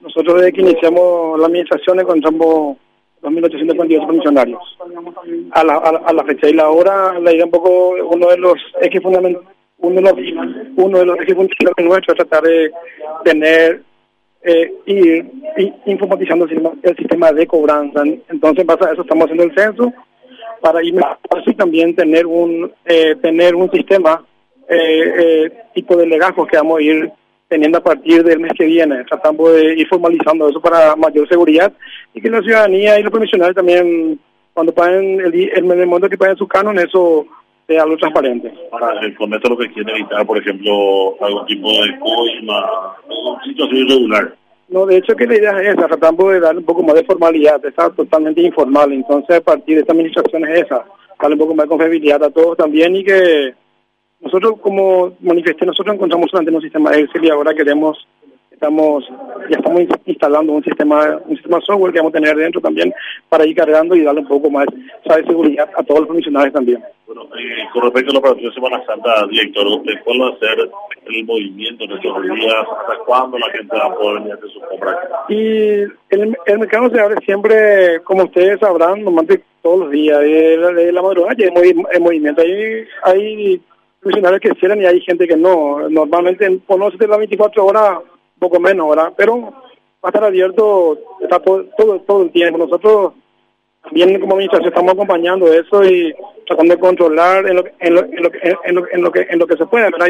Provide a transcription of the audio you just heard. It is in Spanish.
Nosotros desde que iniciamos la administración encontramos 2.848 funcionarios. A la, a, la, fecha y la hora, la idea un poco, uno de los ejes fundamentales, uno de los, uno de los ejes fundamentales nuestros es tratar de tener eh, ir, informatizando el sistema, de cobranza. Entonces, pasa eso estamos haciendo el censo para ir así también tener un eh, tener un sistema eh, eh, tipo de legajos que vamos a ir teniendo a partir del mes que viene. Tratamos de ir formalizando eso para mayor seguridad y que la ciudadanía y los profesionales también, cuando paguen el, el, momento que paguen su canon, eso sea algo transparente. Ahora, el lo que quiere evitar, por ejemplo, algún tipo de coima, situación irregular. No, de hecho que la idea es esa, tratamos de darle un poco más de formalidad, está totalmente informal, entonces a partir de esta administración es esa, darle un poco más de confiabilidad a todos también y que nosotros, como manifesté, nosotros encontramos solamente un sistema Excel y ahora queremos, estamos, ya estamos instalando un sistema, un sistema software que vamos a tener dentro también para ir cargando y darle un poco más de seguridad a todos los profesionales también. Bueno, eh, con respecto a la operación Semana Santa, director, ¿cuál va a ser el movimiento en estos días? ¿Hasta cuándo la gente va a poder venir a hacer sus compras? Y el, el mercado se abre siempre, como ustedes sabrán, normalmente todos los días, de, la madrugada hay, movimiento. Hay, hay profesionales que cierran y hay gente que no. Normalmente conoce las 24 horas, poco menos, ¿verdad? Pero va a estar abierto está todo, todo, el tiempo. Nosotros también como administración estamos acompañando eso y tratando de controlar en lo, en lo, en lo, en lo, en lo, que, en lo que se puede, ¿verdad?